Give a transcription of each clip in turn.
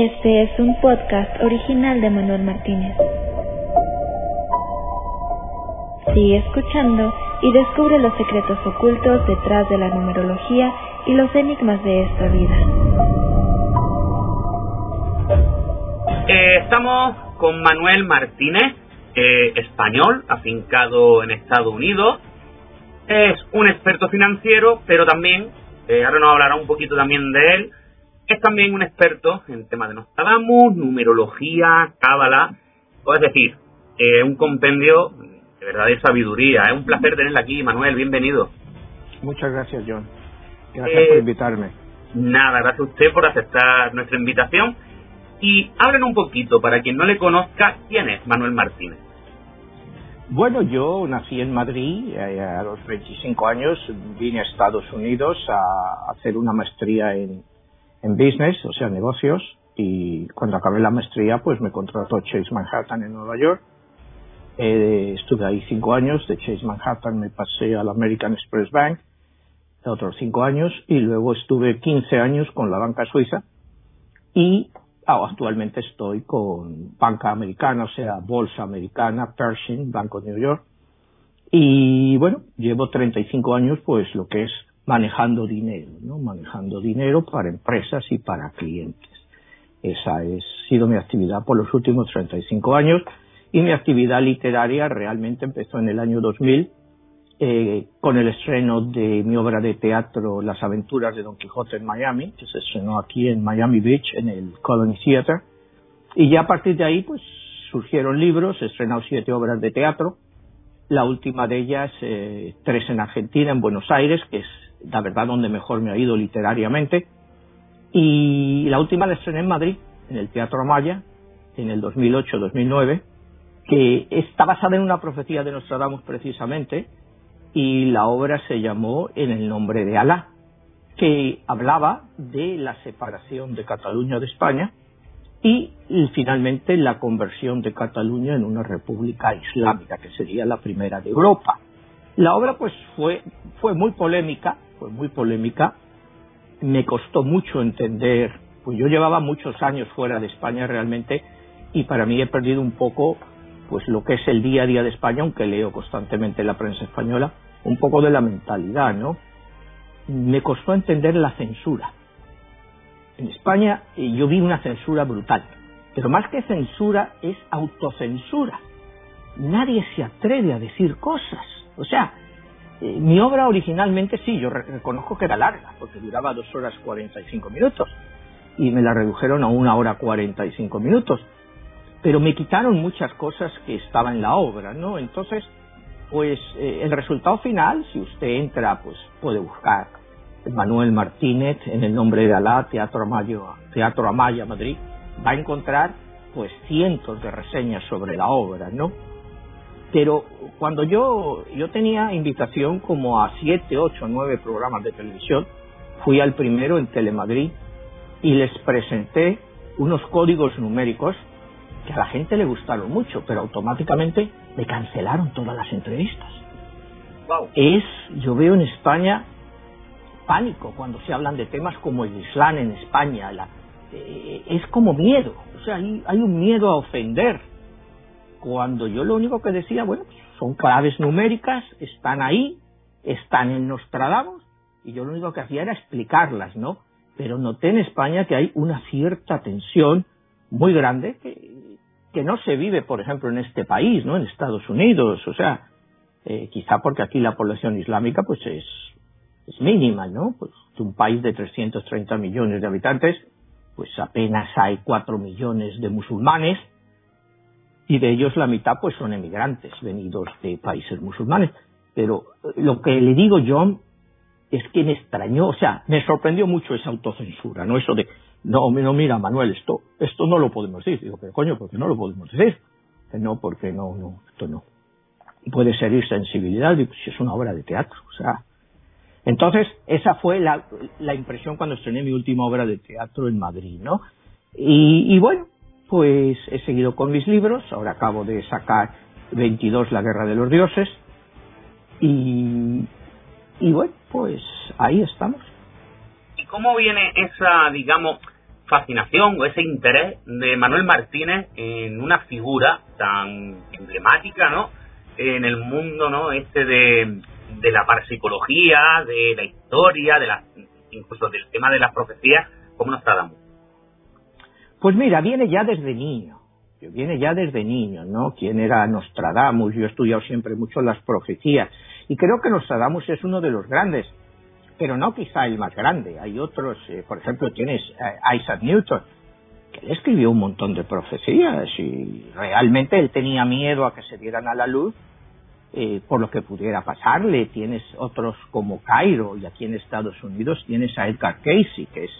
Este es un podcast original de Manuel Martínez. Sigue escuchando y descubre los secretos ocultos detrás de la numerología y los enigmas de esta vida. Eh, estamos con Manuel Martínez, eh, español, afincado en Estados Unidos. Es un experto financiero, pero también, eh, ahora nos hablará un poquito también de él, es también un experto en temas de Nostradamus, numerología, cábala, es decir, un compendio de verdad de sabiduría. Es un placer tenerla aquí, Manuel, bienvenido. Muchas gracias, John. Gracias por invitarme. Nada, gracias a usted por aceptar nuestra invitación. Y háblenos un poquito, para quien no le conozca, ¿quién es Manuel Martínez? Bueno, yo nací en Madrid, eh, a los 25 años vine a Estados Unidos a hacer una maestría en, en business, o sea, negocios, y cuando acabé la maestría, pues me contrató Chase Manhattan en Nueva York. Eh, estuve ahí cinco años, de Chase Manhattan me pasé al American Express Bank, otros cinco años, y luego estuve 15 años con la banca suiza, y actualmente estoy con banca americana, o sea, bolsa americana, Pershing, Banco de New York, y bueno, llevo 35 años, pues lo que es manejando dinero, ¿no? Manejando dinero para empresas y para clientes. Esa ha sido mi actividad por los últimos 35 años y mi actividad literaria realmente empezó en el año 2000 eh, con el estreno de mi obra de teatro Las aventuras de Don Quijote en Miami, que se estrenó aquí en Miami Beach en el Colony Theater. Y ya a partir de ahí pues surgieron libros, he estrenado siete obras de teatro, la última de ellas eh, tres en Argentina, en Buenos Aires, que es la verdad donde mejor me ha ido literariamente. Y la última la estrené en Madrid, en el Teatro Amaya, en el 2008-2009, que está basada en una profecía de Nostradamus precisamente, y la obra se llamó En el nombre de Alá, que hablaba de la separación de Cataluña de España y, y, finalmente la conversión de Cataluña en una república islámica, que sería la primera de Europa. La obra pues fue, fue muy polémica, fue muy polémica, me costó mucho entender, pues yo llevaba muchos años fuera de España realmente y para mí he perdido un poco pues lo que es el día a día de España, aunque leo constantemente la prensa española, un poco de la mentalidad, ¿no? Me costó entender la censura. En España eh, yo vi una censura brutal, pero más que censura es autocensura. Nadie se atreve a decir cosas. O sea, mi obra originalmente sí, yo reconozco que era larga, porque duraba dos horas cuarenta y cinco minutos, y me la redujeron a una hora cuarenta y cinco minutos pero me quitaron muchas cosas que estaban en la obra, ¿no? Entonces, pues eh, el resultado final, si usted entra, pues puede buscar Manuel Martínez en el nombre de Alá, Teatro Amaya, Teatro Amaya Madrid, va a encontrar pues cientos de reseñas sobre la obra, ¿no? Pero cuando yo, yo tenía invitación como a siete, ocho, nueve programas de televisión, fui al primero en Telemadrid y les presenté unos códigos numéricos que a la gente le gustaron mucho, pero automáticamente me cancelaron todas las entrevistas. Es, yo veo en España pánico cuando se hablan de temas como el Islam en España. Eh, es como miedo, o sea, hay, hay, un miedo a ofender. Cuando yo lo único que decía, bueno, pues son claves numéricas, están ahí, están en Nostradamus, y yo lo único que hacía era explicarlas, ¿no? Pero noté en España que hay una cierta tensión muy grande que, no se vive, por ejemplo, en este país, ¿no? En Estados Unidos, o sea, eh, quizá porque aquí la población islámica, pues es, es mínima, ¿no? Pues un país de 330 millones de habitantes, pues apenas hay 4 millones de musulmanes y de ellos la mitad, pues son emigrantes venidos de países musulmanes. Pero eh, lo que le digo, John, es que me extrañó, o sea, me sorprendió mucho esa autocensura, ¿no? Eso de, no, no, mira, Manuel, esto, esto no lo podemos decir. Digo, pero coño, ¿por qué no lo podemos decir? no, porque no, no, esto no. Puede ser sensibilidad, digo, si es una obra de teatro, o sea. Entonces, esa fue la, impresión cuando estrené mi última obra de teatro en Madrid, ¿no? Y bueno, pues he seguido con mis libros, ahora acabo de sacar 22 La Guerra de los Dioses, y, y bueno, pues ahí estamos cómo viene esa, digamos, fascinación o ese interés de Manuel Martínez en una figura tan emblemática, ¿no? En el mundo, ¿no? Este de, de la parapsicología, de la historia, de la, incluso del tema de las profecías, como Nostradamus. Pues mira, viene ya desde niño. Viene ya desde niño, ¿no? ¿Quién era Nostradamus? Yo he estudiado siempre mucho las profecías. Y creo que Nostradamus es uno de los grandes pero no quizá el más grande. Hay otros, eh, por ejemplo, tienes eh, Isaac Newton, que él escribió un montón de profecías y realmente él tenía miedo a que se dieran a la luz eh, por lo que pudiera pasarle. Tienes otros como Cairo y aquí en Estados Unidos tienes a Edgar Casey, que es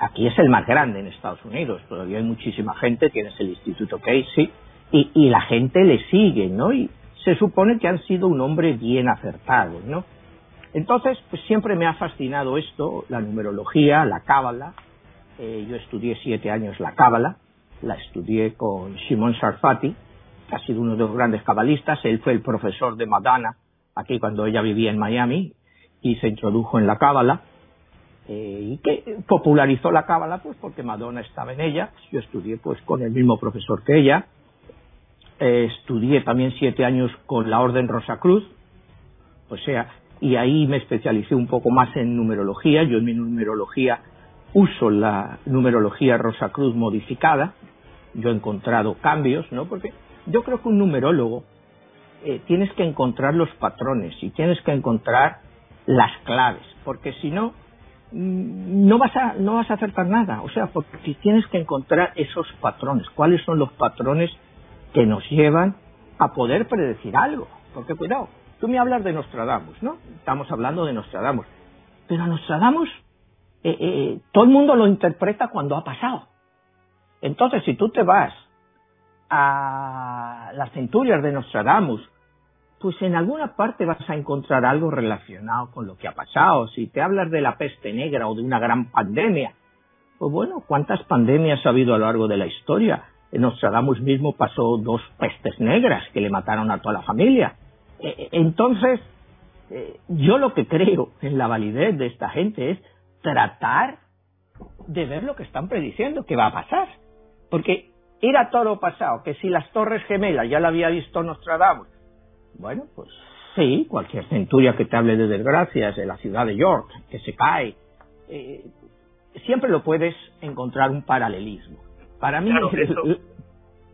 aquí es el más grande en Estados Unidos. Todavía hay muchísima gente, tienes el Instituto Casey y, la gente le sigue, ¿no? Y se supone que han sido un hombre bien acertado, ¿no? Entonces, pues siempre me ha fascinado esto, la numerología, la cábala. Eh, yo estudié siete años la cábala, la estudié con Shimon Sarfati, que ha sido uno de los grandes cabalistas. Él fue el profesor de Madonna aquí cuando ella vivía en Miami y se introdujo en la cábala. Eh, y que popularizó la cábala pues porque Madonna estaba en ella. Yo estudié pues con el mismo profesor que ella. Eh, estudié también siete años con la Orden Rosacruz. O sea, y ahí me especialicé un poco más en numerología. Yo en mi numerología uso la numerología Rosacruz modificada. Yo he encontrado cambios, ¿no? Porque yo creo que un numerólogo eh, tienes que encontrar los patrones y tienes que encontrar las claves, porque si no, no vas a no vas a acertar nada. O sea, porque tienes que encontrar esos patrones. ¿Cuáles son los patrones que nos llevan a poder predecir algo? Porque cuidado, Tú me hablas de Nostradamus, ¿no? Estamos hablando de Nostradamus. Pero Nostradamus, eh, eh, eh, todo el mundo lo interpreta cuando ha pasado. Entonces, si tú te vas a las centurias de Nostradamus, pues en alguna parte vas a encontrar algo relacionado con lo que ha pasado. Si te hablas de la peste negra o de una gran pandemia, pues bueno, ¿cuántas pandemias ha habido a lo largo de la historia? Nostradamus mismo pasó dos pestes negras que le mataron a toda la familia. Eh, entonces, eh, yo lo que creo en la validez de esta gente es tratar de ver lo que están prediciendo que va a pasar. Porque era todo pasado, que si las torres gemelas ya la había visto Nostradamus, bueno, pues sí, cualquier centuria que te hable de desgracias, de la ciudad de York, que se cae, eh, siempre lo puedes encontrar un paralelismo. Para mí...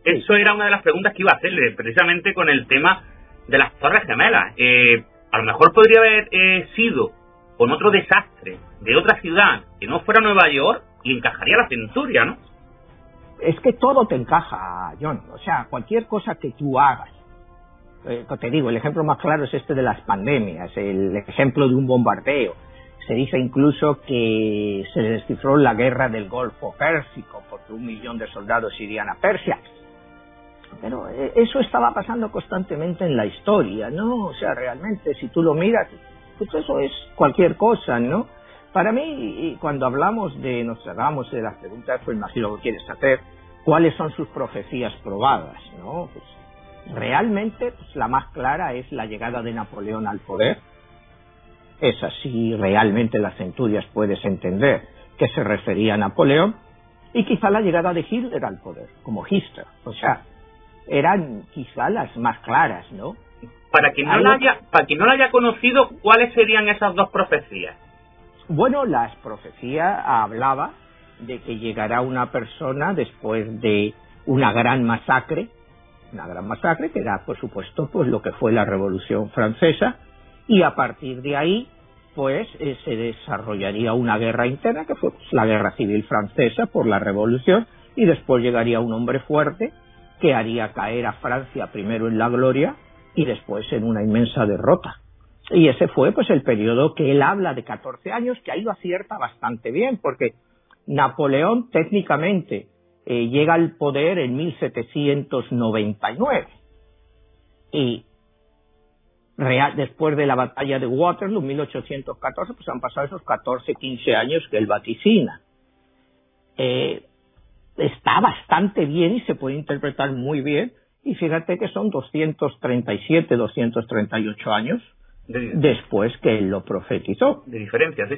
eso, era una de las preguntas que iba a hacerle, precisamente con el tema de las Torres Gemelas. Eh, a lo mejor podría haber eh, sido con otro desastre de otra ciudad que no fuera Nueva York y encajaría la centuria, ¿no? Es que todo te encaja, John. O sea, cualquier cosa que tú hagas. Eh, te digo, el ejemplo más claro es este de las pandemias, el ejemplo de un bombardeo. Se dice incluso que se descifró la guerra del Golfo Pérsico porque un millón de soldados irían a Persia pero eh, eso estaba pasando constantemente en la historia, ¿no? O sea, realmente, si tú lo miras, pues eso es cualquier cosa, ¿no? Para mí, cuando hablamos de Nostradamus, de las preguntas, pues imagino que quieres hacer, ¿cuáles son sus profecías probadas, no? Pues realmente, pues la más clara es la llegada de Napoleón al poder. Es así, realmente las centurias puedes entender que se refería a Napoleón. Y quizá la llegada de Hitler al poder, como Hitler. O sea, eran quizá las más claras, ¿no? Para quien no, la haya, para quien no la haya conocido, ¿cuáles serían esas dos profecías? Bueno, las profecías hablaba de que llegará una persona después de una gran masacre, una gran masacre que era, por supuesto, pues lo que fue la Revolución Francesa, y a partir de ahí, pues eh, se desarrollaría una guerra interna que fue pues, la Guerra Civil Francesa por la Revolución, y después llegaría un hombre fuerte que haría caer a Francia primero en la gloria y después en una inmensa derrota. Y ese fue pues el periodo que él habla de 14 años, que ahí lo acierta bastante bien, porque Napoleón técnicamente eh, llega al poder en 1799 y real, después de la batalla de Waterloo, 1814, pues han pasado esos 14, 15 años que él vaticina. Eh, está bastante bien y se puede interpretar muy bien. Y fíjate que son 237, 238 años después que él lo profetizó. De diferencia, sí.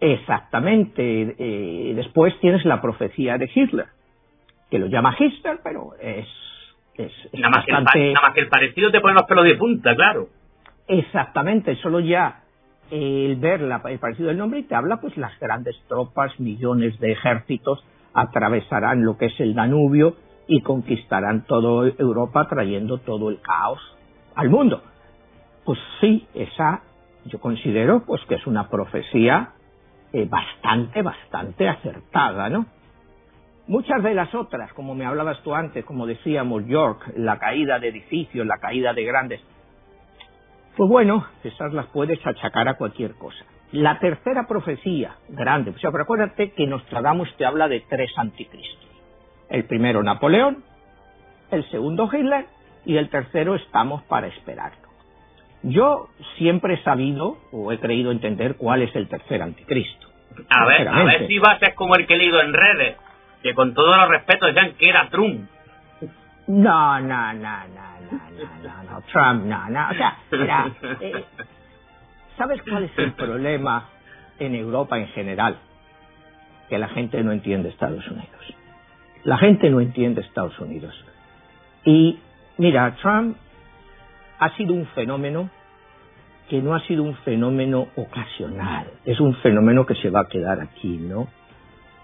Exactamente. Eh, después tienes la profecía de Hitler, que lo llama Hitler, pero es, es, nada, más que el, más que el parecido te pone los pelos de punta, claro. Exactamente, solo ya el ver la, el parecido del nombre y te habla pues las grandes tropas, millones de ejércitos atravesarán lo que es el Danubio y conquistarán toda Europa trayendo todo el caos al mundo. Pues sí, esa yo considero pues que es una profecía eh, bastante, bastante acertada, ¿no? Muchas de las otras, como me hablabas tú antes, como decíamos York, la caída de edificios, la caída de grandes, pues bueno, esas las puedes achacar a cualquier cosa. La tercera profecía, grande, o sea, pero acuérdate que Nostradamus te habla de tres anticristos. El primero Napoleón, el segundo Hitler y el tercero estamos para esperarlo. Yo siempre he sabido o he creído entender cuál es el tercer anticristo. A ver, a ver si vas a ser como el que he leído en redes, que con todos los respetos decían que era Trump. No, no, no, no, no, no, no, Trump, no, no. O sea, mira, eh, ¿sabes cuál es el problema en Europa en general? Que la gente no entiende Estados Unidos. La gente no entiende Estados Unidos. Y mira, Trump ha sido un fenómeno que no ha sido un fenómeno ocasional, es un fenómeno que se va a quedar aquí, ¿no?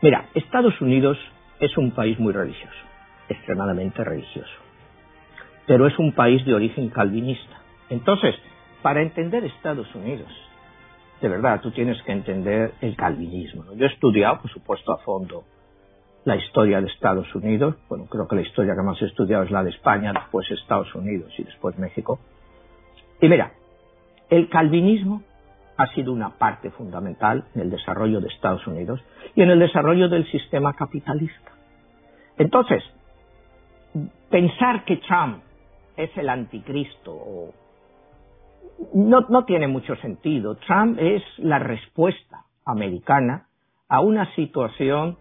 Mira, Estados Unidos es un país muy religioso, extremadamente religioso, pero es un país de origen calvinista. Entonces, para entender Estados Unidos, de verdad, tú tienes que entender el calvinismo. Yo he estudiado, por supuesto, a fondo la historia de Estados Unidos. Bueno, creo que la historia que más he estudiado es la de España, después Estados Unidos y después México. Y mira, el calvinismo ha sido una parte fundamental en el desarrollo de Estados Unidos y en el desarrollo del sistema capitalista. Entonces, pensar que Trump es el anticristo no, tiene mucho sentido. Trump es la respuesta americana a una situación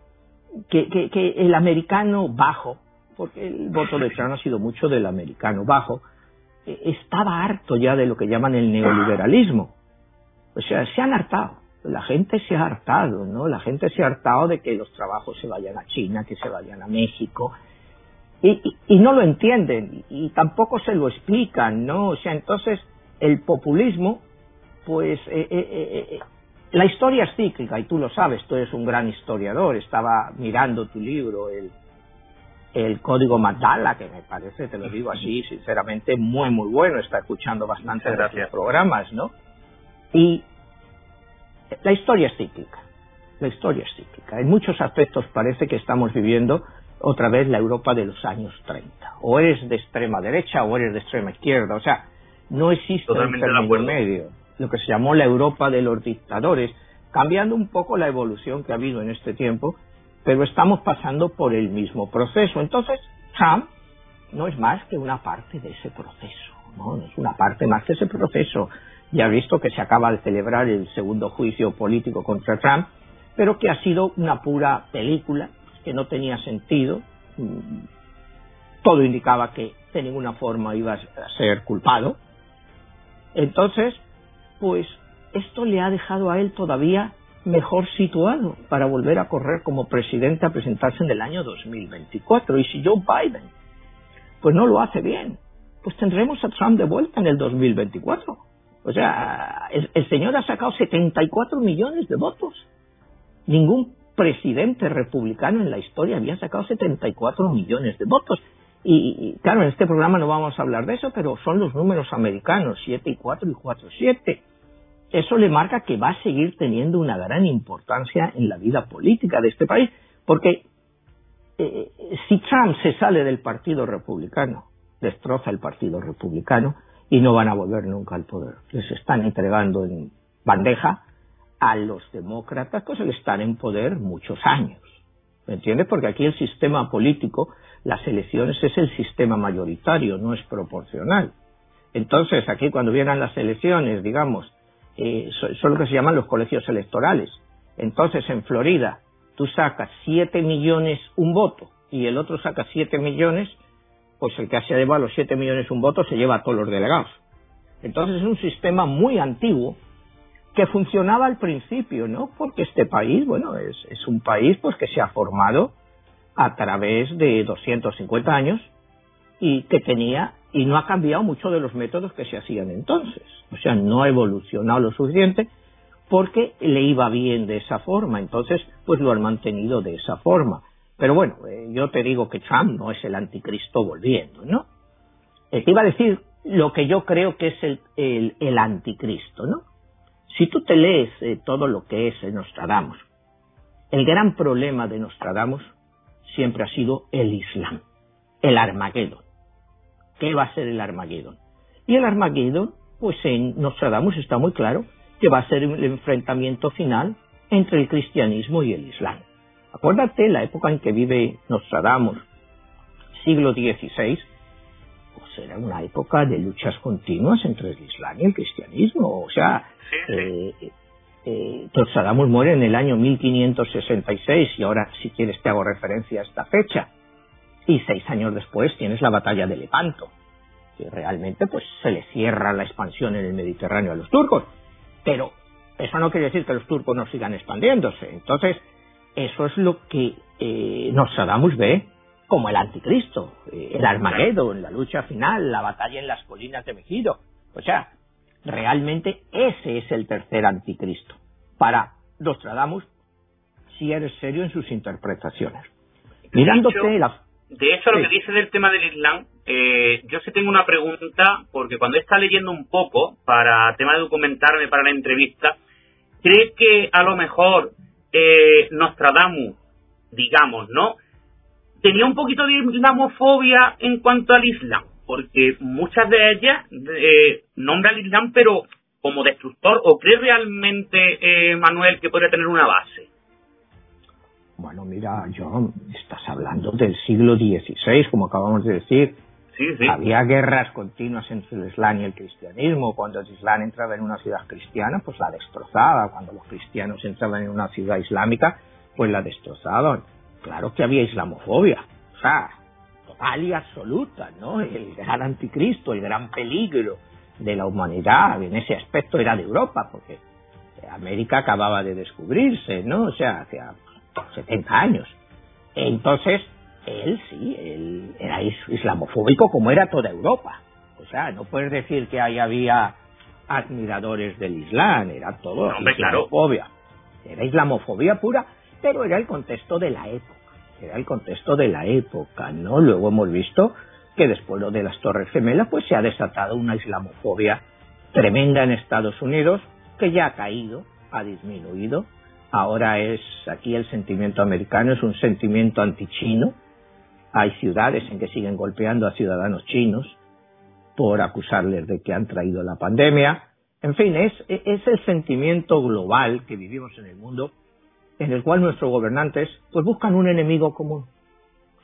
que, el americano bajo, porque el voto de Trump ha sido mucho del americano bajo, eh, estaba harto ya de lo que llaman el neoliberalismo. O sea, se han hartado. La gente se ha hartado, ¿no? La gente se ha hartado de que los trabajos se vayan a China, que se vayan a México. Y, y, no lo entienden y, tampoco se lo explican, ¿no? O sea, entonces el populismo, pues eh, eh, la historia es cíclica y tú lo sabes, tú eres un gran historiador. Estaba mirando tu libro, el, el Código Magdala, que me parece, te lo digo así, sinceramente, muy, muy bueno. Está escuchando bastante de los programas, ¿no? Y la historia es cíclica. La historia es cíclica. En muchos aspectos parece que estamos viviendo otra vez la Europa de los años 30. O eres de extrema derecha o eres de extrema izquierda. O sea, no existe un término medio lo que se llamó la Europa de los dictadores, cambiando un poco la evolución que ha habido en este tiempo, pero estamos pasando por el mismo proceso. Entonces, Trump no es más que una parte de ese proceso, no, es una parte más que ese proceso. Ya visto que se acaba de celebrar el segundo juicio político contra Trump, pero que ha sido una pura película, que no tenía sentido. Mm, todo indicaba que de ninguna forma iba a ser culpado. Entonces, pues esto le ha dejado a él todavía mejor situado para volver a correr como presidente a presentarse en el año 2024. Y si Joe Biden pues no lo hace bien, pues tendremos a Trump de vuelta en el 2024. O sea, el, señor ha sacado 74 millones de votos. Ningún presidente republicano en la historia había sacado 74 millones de votos. Y, claro, en este programa no vamos a hablar de eso, pero son los números americanos, 7 y 4 y 4 7. Eso le marca que va a seguir teniendo una gran importancia en la vida política de este país, porque eh, si Trump se sale del Partido Republicano, destroza el Partido Republicano y no van a volver nunca al poder. Les están entregando en bandeja a los demócratas, que se están en poder muchos años. ¿Me entiendes? Porque aquí el sistema político las elecciones es el sistema mayoritario, no es proporcional. Entonces, aquí cuando vienen las elecciones, digamos, eh, son, lo que se llaman los colegios electorales. Entonces, en Florida, tú sacas 7 millones un voto y el otro saca 7 millones, pues el que se lleva los 7 millones un voto se lleva a todos los delegados. Entonces, es un sistema muy antiguo que funcionaba al principio, ¿no? Porque este país, bueno, es, es un país pues que se ha formado a través de 250 años y que tenía y no ha cambiado mucho de los métodos que se hacían entonces. O sea, no ha evolucionado lo suficiente porque le iba bien de esa forma. Entonces, pues lo han mantenido de esa forma. Pero bueno, eh, yo te digo que Trump no es el anticristo volviendo, ¿no? Eh, te iba a decir lo que yo creo que es el, anticristo, ¿no? Si tú te lees eh, todo lo que es Nostradamus, el gran problema de Nostradamus siempre ha sido el Islam, el Armagedón. ¿Qué va a ser el Armagedón? Y el Armagedón, pues en Nostradamus está muy claro que va a ser el enfrentamiento final entre el cristianismo y el Islam. Acuérdate la época en que vive Nostradamus, siglo XVI, pues era una época de luchas continuas entre el Islam y el cristianismo. O sea, eh, eh, Nostradamus muere en el año 1566 y ahora si quieres te hago referencia a esta fecha. Y seis años después tienes la batalla de Lepanto, que realmente pues se le cierra la expansión en el Mediterráneo a los turcos. Pero eso no quiere decir que los turcos no sigan expandiéndose. Entonces, eso es lo que eh, Nostradamus ve como el anticristo, eh, el Armagedón, la lucha final, la batalla en las colinas de Mejido. O sea, realmente ese es el tercer anticristo. Para Nostradamus, si eres serio en sus interpretaciones. Mirándote la de hecho, lo que dice del tema del Islam, eh, yo sí tengo una pregunta, porque cuando está leyendo un poco para tema de documentarme para la entrevista, ¿cree que a lo mejor eh, Nostradamus, digamos, ¿no? Tenía un poquito de islamofobia en cuanto al Islam, porque muchas de ellas eh, nombran al Islam, pero como destructor, ¿o cree realmente, eh, Manuel, que podría tener una base? Bueno, mira, John, estás hablando del siglo XVI, como acabamos de decir. Había guerras continuas entre el Islam y el cristianismo. Cuando el Islam entraba en una ciudad cristiana, pues la destrozaba. Cuando los cristianos entraban en una ciudad islámica, pues la destrozaban. Claro que había islamofobia. O sea, total y absoluta, ¿no? El gran anticristo, el gran peligro de la humanidad en ese aspecto era de Europa, porque América acababa de descubrirse, ¿no? O sea, hacía 70 años. Entonces, él sí, él era islamofóbico como era toda Europa. O sea, no puedes decir que ahí había admiradores del Islam, era todo islamofobia. Era islamofobia pura, pero era el contexto de la época. Era el contexto de la época, ¿no? Luego hemos visto que después de las Torres Gemelas, pues se ha desatado una islamofobia tremenda en Estados Unidos, que ya ha caído, ha disminuido, Ahora es aquí el sentimiento americano, es un sentimiento antichino. Hay ciudades en que siguen golpeando a ciudadanos chinos por acusarles de que han traído la pandemia. En fin, es, el sentimiento global que vivimos en el mundo en el cual nuestros gobernantes pues buscan un enemigo común.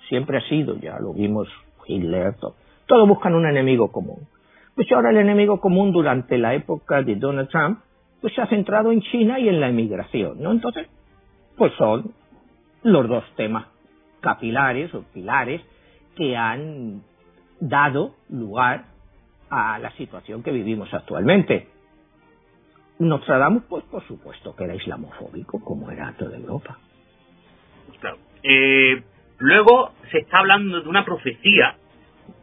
Siempre ha sido, ya lo vimos Hitler, todo. Todos buscan un enemigo común. Pues ahora el enemigo común durante la época de Donald Trump pues se ha centrado en China y en la emigración, ¿no? Entonces, pues son los dos temas capilares o pilares que han dado lugar a la situación que vivimos actualmente. Nostradamus, pues por supuesto que era islamofóbico, como era toda Europa. Eh, luego se está hablando de una profecía,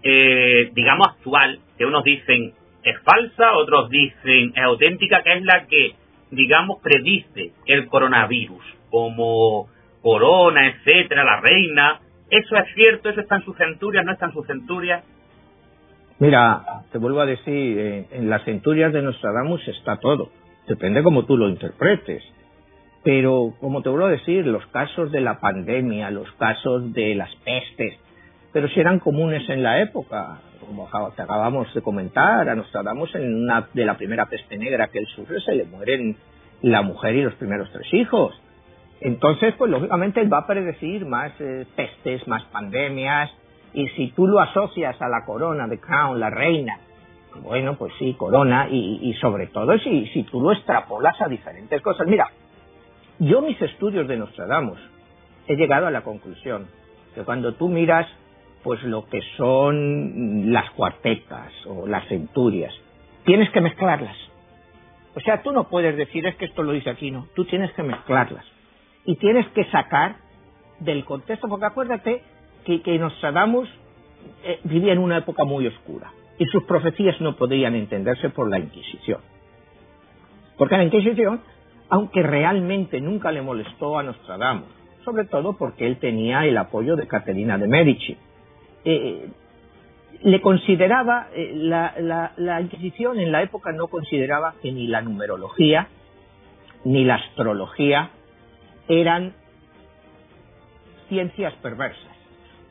eh, digamos, actual, que unos dicen es falsa, otros dicen es auténtica, que es la que, digamos, predice el coronavirus, como Corona, etcétera, la reina. ¿Eso es cierto? ¿Eso está en sus centurias? ¿No está en sus centurias? Mira, te vuelvo a decir, en las centurias de Nostradamus está todo. Depende cómo tú lo interpretes. Pero, como te vuelvo a decir, los casos de la pandemia, los casos de las pestes, pero si eran comunes en la época como acabamos de comentar, a Nostradamus en una de la primera peste negra que él sufre se le mueren la mujer y los primeros tres hijos. Entonces, pues lógicamente él va a predecir más eh, pestes, más pandemias, y si tú lo asocias a la corona de Crown, la reina, bueno, pues sí, corona, y, sobre todo si, si tú lo extrapolas a diferentes cosas. Mira, yo mis estudios de Nostradamus he llegado a la conclusión que cuando tú miras pues lo que son las cuartetas o las centurias. Tienes que mezclarlas. O sea, tú no puedes decir es que esto lo dice aquí, no. Tú tienes que mezclarlas. Y tienes que sacar del contexto, porque acuérdate que, que Nostradamus eh, vivía en una época muy oscura y sus profecías no podían entenderse por la Inquisición. Porque la Inquisición, aunque realmente nunca le molestó a Nostradamus, sobre todo porque él tenía el apoyo de Caterina de Medici, eh, le consideraba, eh, la, la, Inquisición en la época no consideraba que ni la numerología ni la astrología eran ciencias perversas.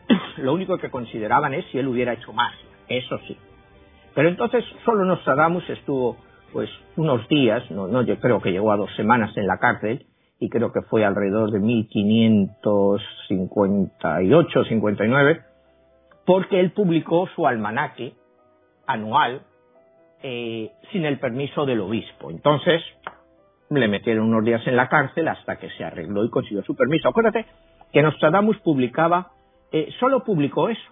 Lo único que consideraban es si él hubiera hecho más, eso sí. Pero entonces solo Nostradamus estuvo pues unos días, no, no yo creo que llegó a dos semanas en la cárcel y creo que fue alrededor de 1558, 59, porque él publicó su almanaque anual eh, sin el permiso del obispo. Entonces le metieron unos días en la cárcel hasta que se arregló y consiguió su permiso. Acuérdate que Nostradamus publicaba, eh, solo publicó eso.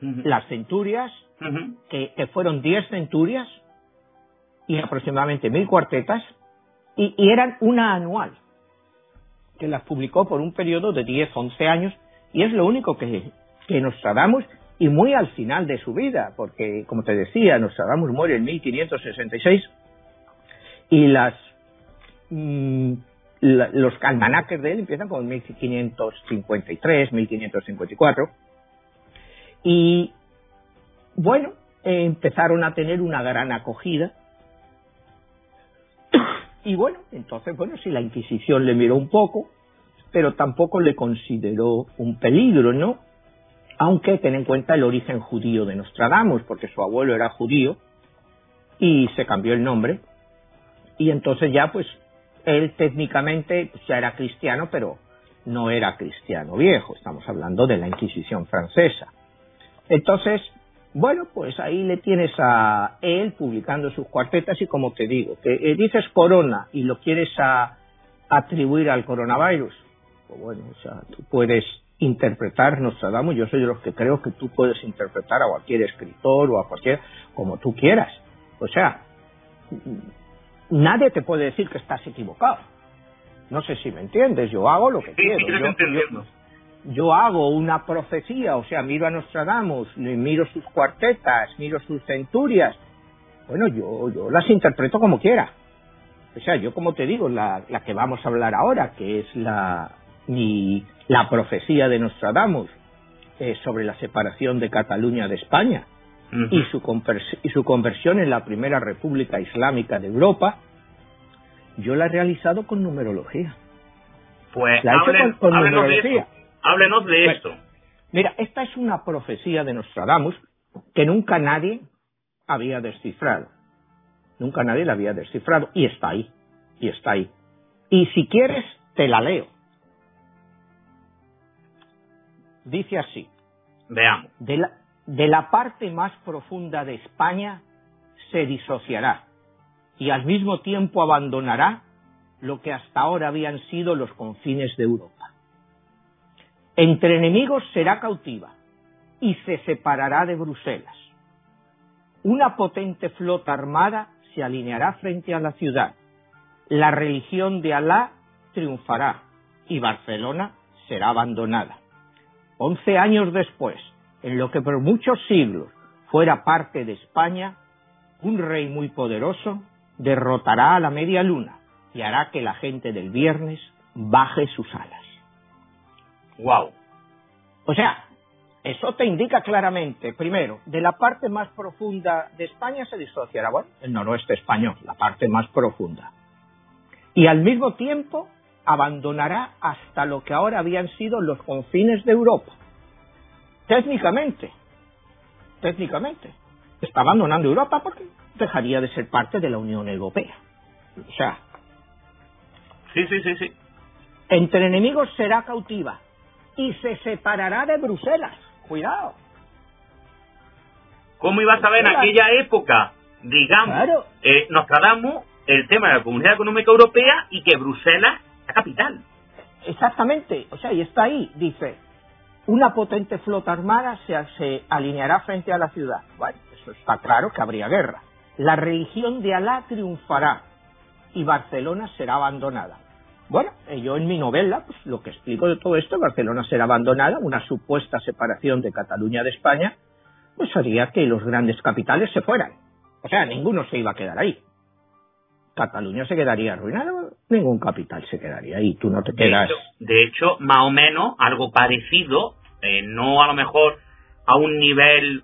Las centurias, que, fueron diez centurias y aproximadamente mil cuartetas, y, y, eran una anual, que las publicó por un periodo de 10, 11 años, y es lo único que, que Nostradamus, y muy al final de su vida, porque, como te decía, Nostradamus muere en 1566, y las mm, los almanaques de él empiezan con 1553, 1554, y bueno, empezaron a tener una gran acogida, y bueno, entonces, bueno, si la Inquisición le miró un poco, pero tampoco le consideró un peligro, ¿no? aunque ten en cuenta el origen judío de Nostradamus, porque su abuelo era judío y se cambió el nombre, y entonces ya pues él técnicamente pues, ya era cristiano, pero no era cristiano viejo, estamos hablando de la Inquisición francesa. Entonces, bueno, pues ahí le tienes a él publicando sus cuartetas y como te digo, que eh, dices corona y lo quieres atribuir al coronavirus, pues bueno, o sea, tú puedes interpretar Nostradamus, yo soy de los que creo que tú puedes interpretar a cualquier escritor o a cualquier, como tú quieras. O sea, nadie te puede decir que estás equivocado. No sé si me entiendes, yo hago lo que quiero. yo, hago una profecía, o sea, miro a Nostradamus, miro sus cuartetas, miro sus centurias. Bueno, yo, yo las interpreto como quiera. O sea, yo como te digo, la, la que vamos a hablar ahora, que es la, mi, la profecía de Nostradamus eh, sobre la separación de Cataluña de España y, su y su conversión en la primera república islámica de Europa, yo la he realizado con numerología. Pues la háblenos, con, numerología. De háblenos de pues, esto. Mira, esta es una profecía de Nostradamus que nunca nadie había descifrado. Nunca nadie la había descifrado. Y está ahí. Y está ahí. Y si quieres, te la leo. Dice así. Veamos. De la, de la parte más profunda de España se disociará y al mismo tiempo abandonará lo que hasta ahora habían sido los confines de Europa. Entre enemigos será cautiva y se separará de Bruselas. Una potente flota armada se alineará frente a la ciudad. La religión de Alá triunfará y Barcelona será abandonada. Once años después, en lo que por muchos siglos fuera parte de España, un rey muy poderoso derrotará a la media luna y hará que la gente del viernes baje sus alas. Wow. O sea, eso te indica claramente, primero, de la parte más profunda de España se disociará, bueno, el noroeste español, la parte más profunda. Y al mismo tiempo abandonará hasta lo que ahora habían sido los confines de Europa. Técnicamente, técnicamente, está abandonando Europa porque dejaría de ser parte de la Unión Europea. O sea. Sí, sí, sí, sí. Entre enemigos será cautiva y se separará de Bruselas. Cuidado. ¿Cómo ibas a ver en aquella época, digamos, claro. eh, Nostradamus, el tema de la Comunidad Económica Europea y que Bruselas capital. Exactamente, o sea, y está ahí, dice, una potente flota armada se, alineará frente a la ciudad. Bueno, eso está claro que habría guerra. la religión de Alá triunfará y Barcelona será abandonada. Bueno, eh, yo en mi novela, pues lo que explico de todo esto, Barcelona será abandonada, una supuesta separación de Cataluña de España, pues haría que los grandes capitales se fueran. O sea, ninguno se iba a quedar ahí. Cataluña se quedaría arruinada, ningún capital se quedaría ahí, tú no te quedas. De hecho, más o menos algo parecido, eh, no a lo mejor a un nivel,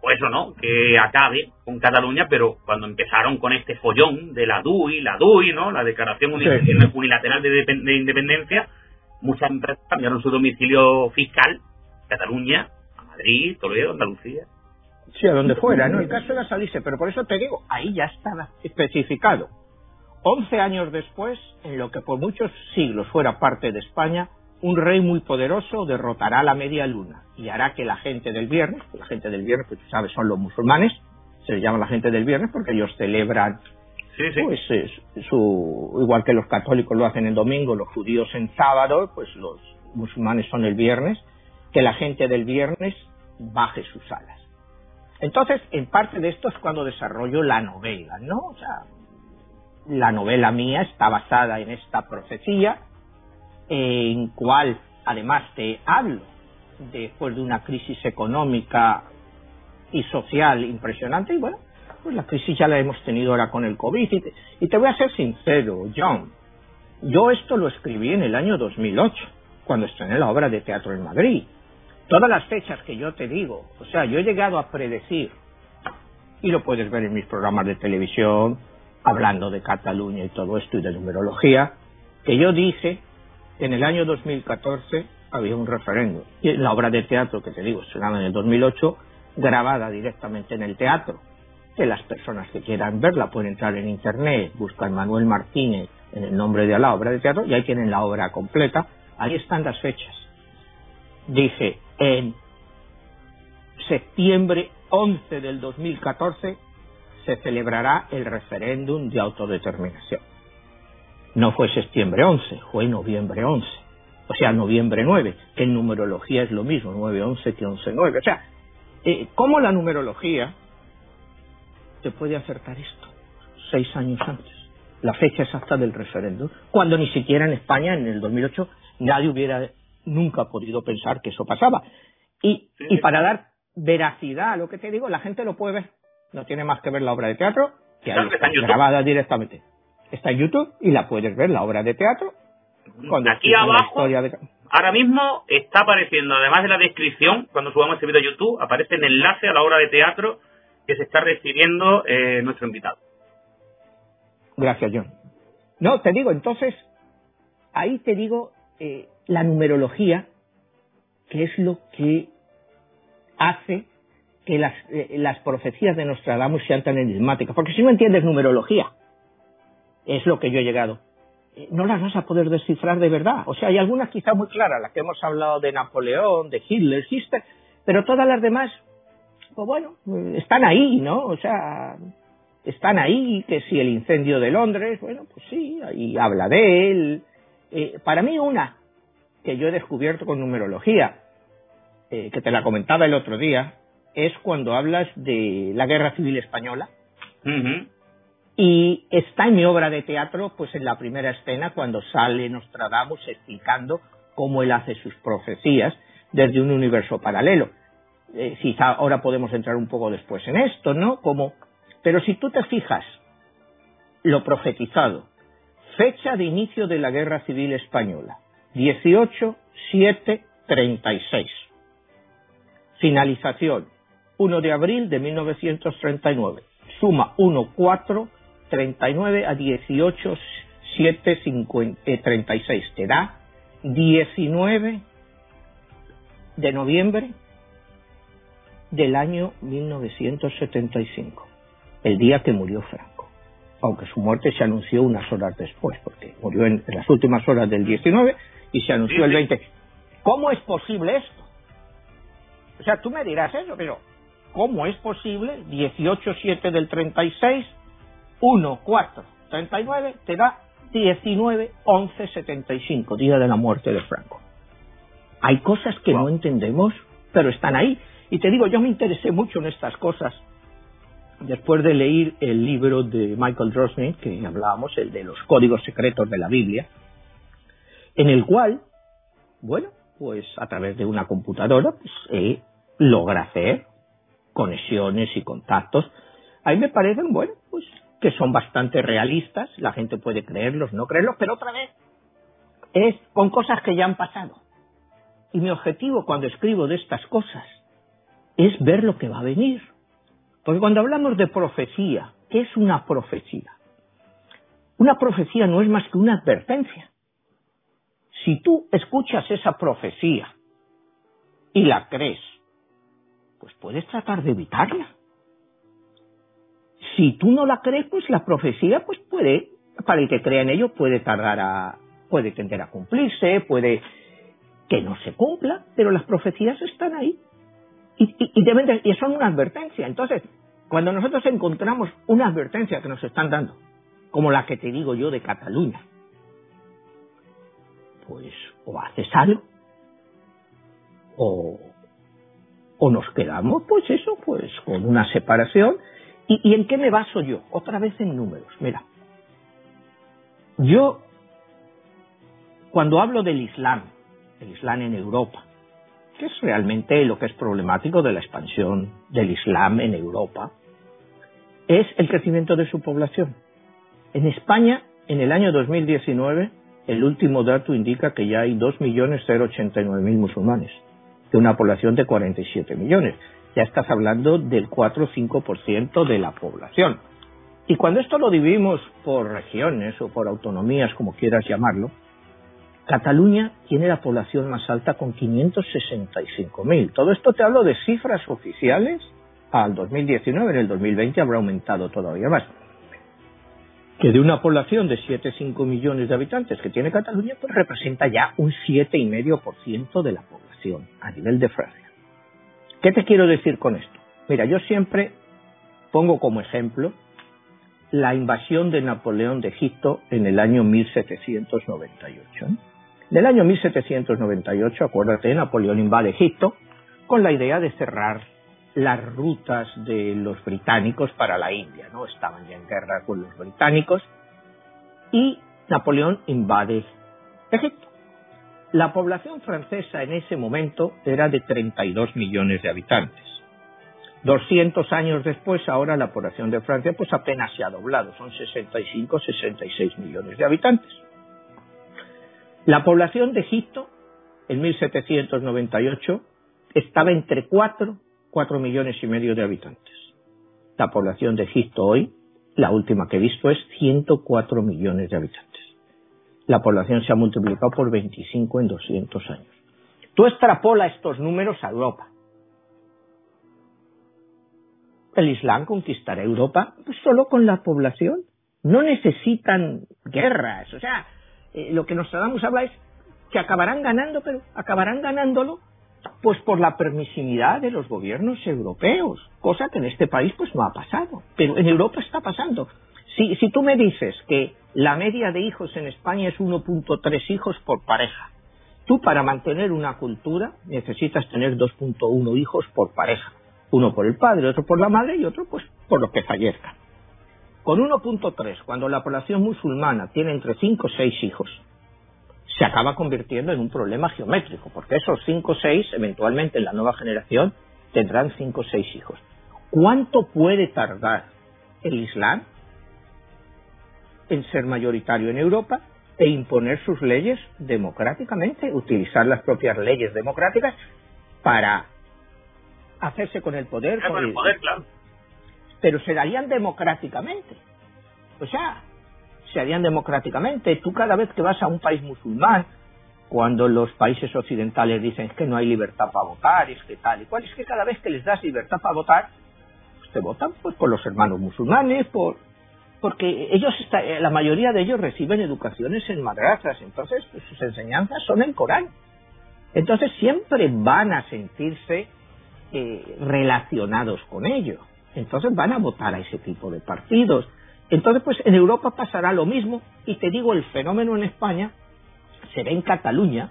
pues eso, ¿no? Que acabe con Cataluña, pero cuando empezaron con este follón de la DUI, la DUI, ¿no? La Declaración Unilateral de, Independencia, muchas empresas cambiaron su domicilio fiscal, Cataluña, a Madrid, Toledo, Andalucía. Sí, a donde fuera, ¿no? El caso era salirse, pero por eso te digo, ahí ya estaba especificado. Once años después, en lo que por muchos siglos fuera parte de España, un rey muy poderoso derrotará la media luna y hará que la gente del viernes, la gente del viernes, pues tú sabes, son los musulmanes, se les llama la gente del viernes porque ellos celebran, pues su, igual que los católicos lo hacen en domingo, los judíos en sábado, pues los musulmanes son el viernes, que la gente del viernes baje sus alas. Entonces, en parte de esto es cuando desarrollo la novela, ¿no? O sea, la novela mía está basada en esta profecía, en cual además te hablo después de una crisis económica y social impresionante, y bueno, pues la crisis ya la hemos tenido ahora con el COVID, y te, y te voy a ser sincero, John, yo esto lo escribí en el año 2008, cuando estrené la obra de teatro en Madrid todas las fechas que yo te digo, o sea, yo he llegado a predecir, y lo puedes ver en mis programas de televisión, hablando de Cataluña y todo esto y de numerología, que yo dije que en el año 2014 había un referéndum. Y la obra de teatro que te digo, estrenada en el 2008, grabada directamente en el teatro. Que las personas que quieran verla pueden entrar en internet, buscan Manuel Martínez en el nombre de la obra de teatro y ahí tienen la obra completa. Ahí están las fechas. Dije, en septiembre 11 del 2014 se celebrará el referéndum de autodeterminación. No fue septiembre 11, fue noviembre 11. O sea, noviembre 9, que en numerología es lo mismo, 9-11 que 11-9. O sea, eh, ¿cómo la numerología te puede acertar esto? Seis años antes, la fecha exacta del referéndum, cuando ni siquiera en España, en el 2008, nadie hubiera nunca podido pensar que eso pasaba. Y, y para dar veracidad a lo que te digo, la gente lo puede ver. No tiene más que ver la obra de teatro, que ahí está, grabada directamente. Está en YouTube y la puedes ver, la obra de teatro. Cuando Aquí abajo, ahora mismo está apareciendo, además de la descripción, cuando subamos este vídeo a YouTube, aparece el enlace a la obra de teatro que se está recibiendo eh, nuestro invitado. Gracias, John. No, te digo, entonces, ahí te digo, eh, la numerología, que es lo que hace que las, eh, las profecías de Nostradamus sean tan enigmáticas. Porque si no entiendes numerología, es lo que yo he llegado, eh, no las vas a poder descifrar de verdad. O sea, hay algunas quizá muy claras, las que hemos hablado de Napoleón, de Hitler, Hitler, pero todas las demás, pues bueno, están ahí, ¿no? O sea, están ahí, que si el incendio de Londres, bueno, pues sí, ahí habla de él. Eh, para mí una que yo he descubierto con numerología, eh, que te la comentaba el otro día, es cuando hablas de la Guerra Civil Española. Y está en mi obra de teatro, pues en la primera escena, cuando sale Nostradamus explicando cómo él hace sus profecías desde un universo paralelo. Eh, si ahora podemos entrar un poco después en esto, ¿no? Como, pero si tú te fijas, lo profetizado, fecha de inicio de la Guerra Civil Española, 18, 7, 36. Finalización, 1 de abril de 1939. Suma 1, 4, 39 a 18, 7, 36. Te da 19 de noviembre del año 1975, el día que murió Franco. Aunque su muerte se anunció unas horas después, porque murió en, las últimas horas del 19 y se anunció el 20. ¿Cómo es posible esto? O sea, tú me dirás eso, pero ¿cómo es posible 18-7 del 36, 1, 4, 39, te da 19, 11, 75, día de la muerte de Franco? Hay cosas que no entendemos, pero están ahí. Y te digo, yo me interesé mucho en estas cosas después de leer el libro de Michael Drosnin, que hablábamos, el de los códigos secretos de la Biblia, en el cual, bueno, pues a través de una computadora, pues él logra hacer conexiones y contactos. A mí me parecen, bueno, pues que son bastante realistas, la gente puede creerlos, no creerlos, pero otra vez es con cosas que ya han pasado. Y mi objetivo cuando escribo de estas cosas es ver lo que va a venir. Porque cuando hablamos de profecía, ¿qué es una profecía? Una profecía no es más que una advertencia. Si tú escuchas esa profecía y la crees, pues puedes tratar de evitarla. Si tú no la crees, pues la profecía pues puede, para el que crea en ello, puede tardar a, puede tender a cumplirse, puede que no se cumpla, pero las profecías están ahí y, y, deben y son una advertencia. Entonces, cuando nosotros encontramos una advertencia que nos están dando, como la que te digo yo de Cataluña, pues o haces algo, o, o nos quedamos, pues eso, pues con una separación. ¿Y, ¿Y en qué me baso yo? Otra vez en números. Mira, yo cuando hablo del Islam, el Islam en Europa, que es realmente lo que es problemático de la expansión del Islam en Europa, es el crecimiento de su población. En España, en el año 2019, el último dato indica que ya hay 2.089.000 musulmanes, de una población de 47 millones. Ya estás hablando del 4 o 5% de la población. Y cuando esto lo dividimos por regiones o por autonomías, como quieras llamarlo, Cataluña tiene la población más alta con 565.000. Todo esto te hablo de cifras oficiales al 2019. En el 2020 habrá aumentado todavía más. Que de una población de 7,5 millones de habitantes que tiene Cataluña, pues representa ya un 7,5% de la población a nivel de Francia. ¿Qué te quiero decir con esto? Mira, yo siempre pongo como ejemplo la invasión de Napoleón de Egipto en el año 1798. Del año 1798, acuérdate, Napoleón invade Egipto con la idea de cerrar las rutas de los británicos para la India, ¿no? Estaban ya en guerra con los británicos y Napoleón invade Egipto. La población francesa en ese momento era de 32 millones de habitantes. 200 años después, ahora la población de Francia pues apenas se ha doblado, son 65, 66 millones de habitantes. La población de Egipto en 1798 estaba entre 4, 4 millones y medio de habitantes. La población de Egipto hoy, la última que he visto, es 104 millones de habitantes. La población se ha multiplicado por 25 en 200 años. Tú extrapola estos números a Europa. El Islam conquistará Europa pues, solo con la población. No necesitan guerras. O sea, eh, lo que Nostradamus habla es que acabarán ganando, pero acabarán ganándolo pues por la permisividad de los gobiernos europeos, cosa que en este país pues no ha pasado, pero en Europa está pasando. Si, si tú me dices que la media de hijos en España es 1.3 hijos por pareja, tú para mantener una cultura necesitas tener 2.1 hijos por pareja, uno por el padre, otro por la madre y otro pues por lo que fallezca. Con 1.3, cuando la población musulmana tiene entre 5 o 6 hijos, se acaba convirtiendo en un problema geométrico, porque esos 5 o 6, eventualmente en la nueva generación, tendrán 5 o 6 hijos. ¿Cuánto puede tardar el Islam en ser mayoritario en Europa e imponer sus leyes democráticamente, utilizar las propias leyes democráticas para hacerse con el poder? Con el poder, claro pero se darían democráticamente. O sea, se harían democráticamente. Tú cada vez que vas a un país musulmán, cuando los países occidentales dicen que no hay libertad para votar, es que tal y cual, es que cada vez que les das libertad para votar, pues te votan pues por los hermanos musulmanes, por porque ellos la mayoría de ellos reciben educaciones en madrazas, entonces pues, sus enseñanzas son en Corán. Entonces siempre van a sentirse eh, relacionados con ello entonces van a votar a ese tipo de partidos. Entonces, pues en Europa pasará lo mismo y te digo, el fenómeno en España se ve en Cataluña,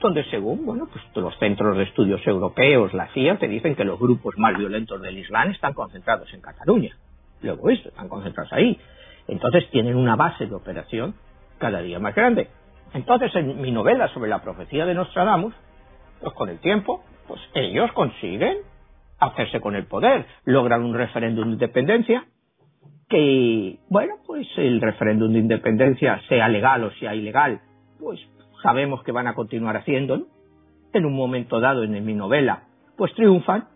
donde según, bueno, pues los centros de estudios europeos, la CIA, te dicen que los grupos más violentos del Islam están concentrados en Cataluña. Luego esto, están concentrados ahí. Entonces tienen una base de operación cada día más grande. Entonces, en mi novela sobre la profecía de Nostradamus, pues con el tiempo, pues ellos consiguen hacerse con el poder, logran un referéndum de independencia, que, bueno, pues el referéndum de independencia, sea legal o sea ilegal, pues sabemos que van a continuar haciéndolo. En un momento dado en mi novela, pues triunfan,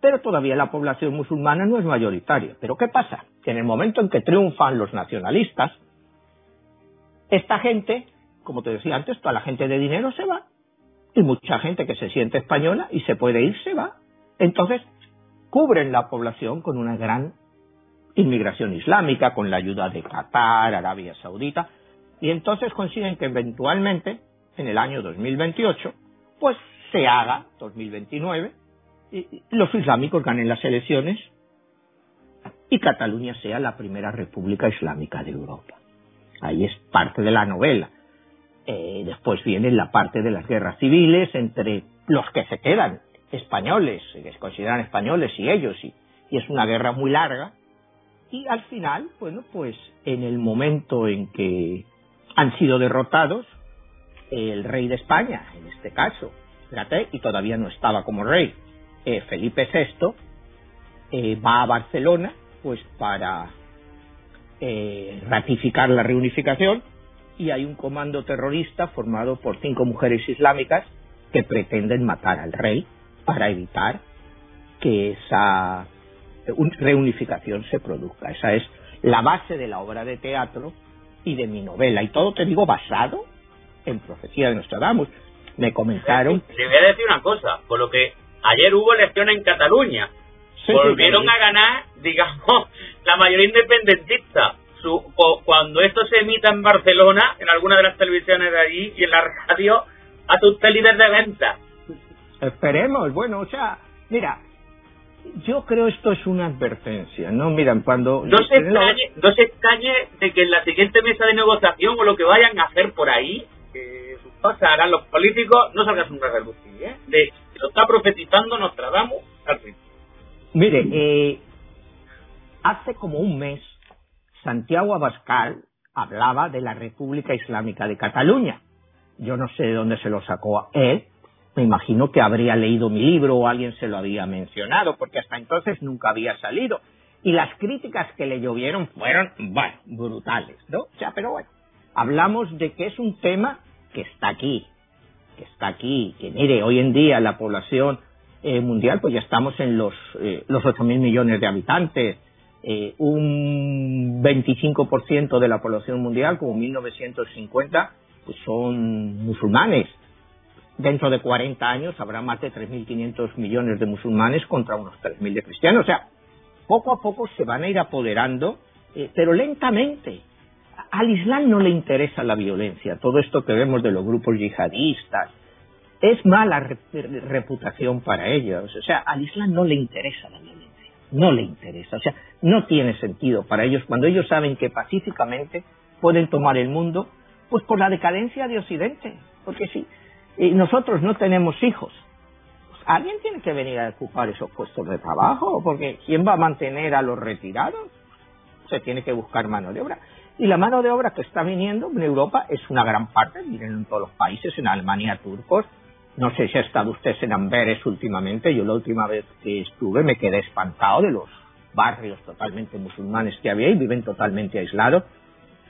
pero todavía la población musulmana no es mayoritaria. Pero ¿qué pasa? Que en el momento en que triunfan los nacionalistas, esta gente, como te decía antes, toda la gente de dinero se va, y mucha gente que se siente española y se puede ir se va. Entonces, cubren la población con una gran inmigración islámica, con la ayuda de Qatar, Arabia Saudita, y entonces consiguen que eventualmente, en el año 2028, pues se haga, 2029, y los islámicos ganen las elecciones y Cataluña sea la primera república islámica de Europa. Ahí es parte de la novela. Eh, después viene la parte de las guerras civiles entre los que se quedan españoles, que se consideran españoles y ellos, y, y es una guerra muy larga. Y al final, bueno, pues en el momento en que han sido derrotados, el rey de España, en este caso, y todavía no estaba como rey, eh, Felipe VI, eh, va a Barcelona, pues para eh, ratificar la reunificación, y hay un comando terrorista formado por cinco mujeres islámicas que pretenden matar al rey para evitar que esa reunificación se produzca. Esa es la base de la obra de teatro y de mi novela. Y todo te digo basado en Profecía de Nostradamus. Me comentaron... Le voy a decir una cosa, por lo que ayer hubo elecciones en Cataluña. Volvieron a ganar, digamos, la mayoría independentista. Su, cuando esto se emita en Barcelona, en alguna de las televisiones de allí y en la radio, a tus líder de venta. Esperemos, bueno, o sea, mira, yo creo esto es una advertencia, ¿no? Miran, cuando... No se, extrañe, no se extrañe de que en la siguiente mesa de negociación o lo que vayan a hacer por ahí, que pasarán los políticos, no salgas un revolución, ¿eh? De, lo está profetizando Nostradamus al fin. Mire, eh, hace como un mes, Santiago Abascal hablaba de la República Islámica de Cataluña. Yo no sé de dónde se lo sacó a él, me imagino que habría leído mi libro o alguien se lo había mencionado, porque hasta entonces nunca había salido. Y las críticas que le llovieron fueron, bueno, brutales, ¿no? O sea, pero bueno, hablamos de que es un tema que está aquí, que está aquí, que mire, hoy en día la población eh, mundial, pues ya estamos en los, eh, los 8.000 millones de habitantes, eh, un 25% de la población mundial, como 1950, pues son musulmanes dentro de 40 años habrá más de 3.500 millones de musulmanes contra unos 3.000 de cristianos. O sea, poco a poco se van a ir apoderando, eh, pero lentamente. Al Islam no le interesa la violencia, todo esto que vemos de los grupos yihadistas. Es mala reputación para ellos. O sea, al Islam no le interesa la violencia. No le interesa. O sea, no tiene sentido para ellos cuando ellos saben que pacíficamente pueden tomar el mundo, pues por la decadencia de Occidente. Porque sí, y nosotros no tenemos hijos. Pues, alguien tiene que venir a ocupar esos puestos de trabajo, porque ¿quién va a mantener a los retirados? Se tiene que buscar mano de obra. Y la mano de obra que está viniendo en Europa es una gran parte, miren en todos los países, en Alemania, turcos. No sé si ha estado usted en Amberes últimamente, yo la última vez que estuve me quedé espantado de los barrios totalmente musulmanes que había y viven totalmente aislados.